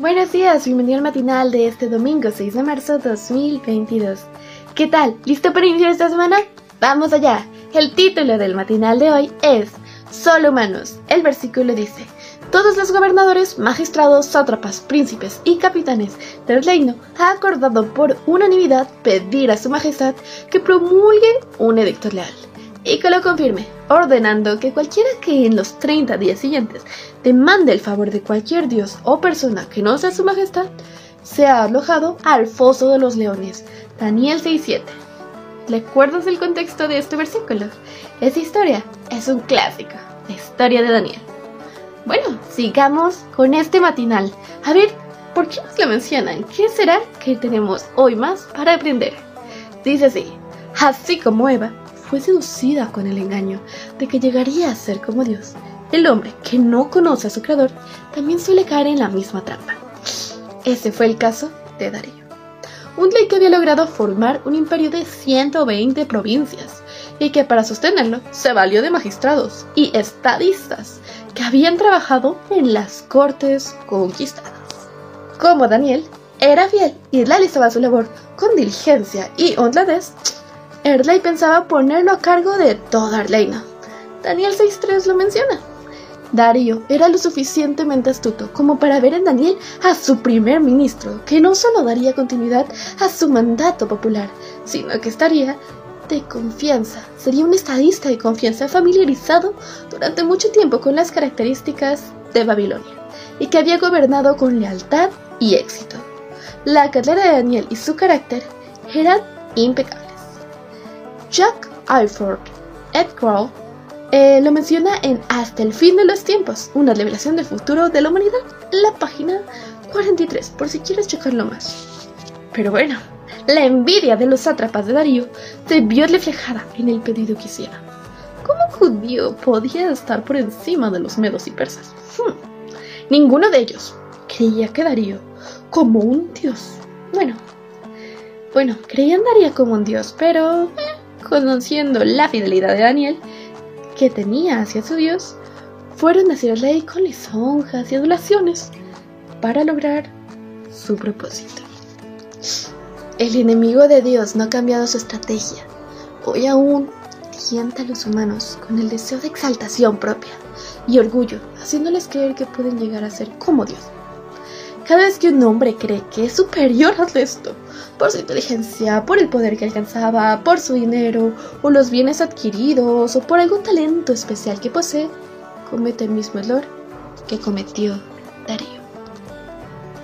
Buenos días, bienvenido al matinal de este domingo 6 de marzo 2022. ¿Qué tal? ¿Listo para iniciar esta semana? ¡Vamos allá! El título del matinal de hoy es Solo humanos. El versículo dice, todos los gobernadores, magistrados, sátrapas, príncipes y capitanes del reino ha acordado por unanimidad pedir a su majestad que promulgue un edicto leal y que lo confirme, ordenando que cualquiera que en los 30 días siguientes demande el favor de cualquier dios o persona que no sea su majestad, sea alojado al foso de los leones. Daniel 6.7. ¿Recuerdas el contexto de este versículo? Esta historia es un clásico, la historia de Daniel. Bueno, sigamos con este matinal. A ver, ¿por qué nos lo mencionan? ¿Qué será que tenemos hoy más para aprender? Dice así, así como Eva fue seducida con el engaño de que llegaría a ser como Dios. El hombre que no conoce a su creador también suele caer en la misma trampa. Ese fue el caso de Darío. Un rey que había logrado formar un imperio de 120 provincias y que para sostenerlo se valió de magistrados y estadistas que habían trabajado en las cortes conquistadas. Como Daniel era fiel y realizaba su labor con diligencia y honradez, Erley pensaba ponerlo a cargo de toda Arleina. Daniel 6.3 lo menciona. Darío era lo suficientemente astuto como para ver en Daniel a su primer ministro, que no solo daría continuidad a su mandato popular, sino que estaría de confianza. Sería un estadista de confianza familiarizado durante mucho tiempo con las características de Babilonia y que había gobernado con lealtad y éxito. La carrera de Daniel y su carácter eran impecables. Jack Alford Edgar eh, lo menciona en Hasta el fin de los tiempos, una revelación del futuro de la humanidad, la página 43, por si quieres checarlo más. Pero bueno, la envidia de los sátrapas de Darío se vio reflejada en el pedido que hicieron. ¿Cómo judío podía estar por encima de los medos y persas? Hmm. Ninguno de ellos creía que Darío como un dios. Bueno, bueno, creían Darío como un dios, pero eh, conociendo la fidelidad de Daniel que tenía hacia su Dios, fueron a el rey con lisonjas y adulaciones para lograr su propósito. El enemigo de Dios no ha cambiado su estrategia. Hoy aún tienta a los humanos con el deseo de exaltación propia y orgullo, haciéndoles creer que pueden llegar a ser como Dios. Cada vez que un hombre cree que es superior al resto, por su inteligencia, por el poder que alcanzaba, por su dinero, o los bienes adquiridos, o por algún talento especial que posee, comete el mismo error que cometió Darío.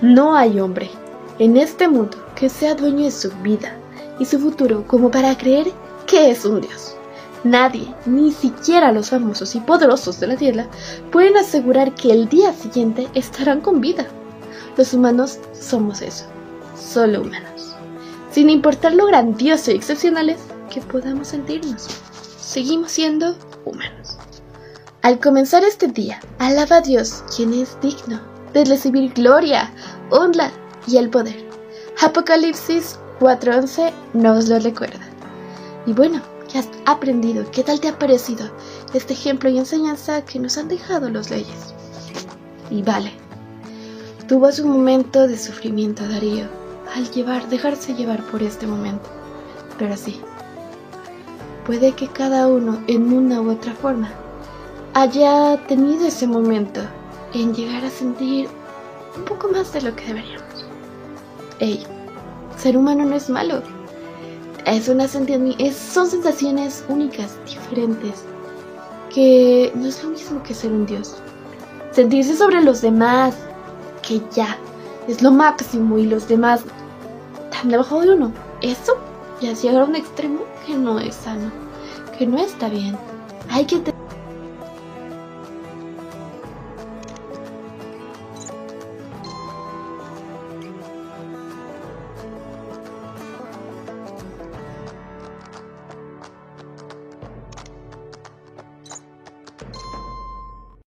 No hay hombre en este mundo que sea dueño de su vida y su futuro como para creer que es un dios. Nadie, ni siquiera los famosos y poderosos de la tierra, pueden asegurar que el día siguiente estarán con vida. Los humanos somos eso, solo humanos. Sin importar lo grandioso y excepcionales que podamos sentirnos, seguimos siendo humanos. Al comenzar este día, alaba a Dios, quien es digno de recibir gloria, honra y el poder. Apocalipsis 4:11 nos lo recuerda. Y bueno, ¿qué has aprendido? ¿Qué tal te ha parecido este ejemplo y enseñanza que nos han dejado los leyes? Y vale, Tuvo su momento de sufrimiento Darío al llevar, dejarse llevar por este momento. Pero sí, puede que cada uno en una u otra forma haya tenido ese momento en llegar a sentir un poco más de lo que deberíamos. Ey, ser humano no es malo. Es una es, son sensaciones únicas, diferentes, que no es lo mismo que ser un dios. Sentirse sobre los demás, que ya es lo máximo y los demás están debajo de uno. Eso ya llega a un extremo que no es sano, que no está bien. Hay que tener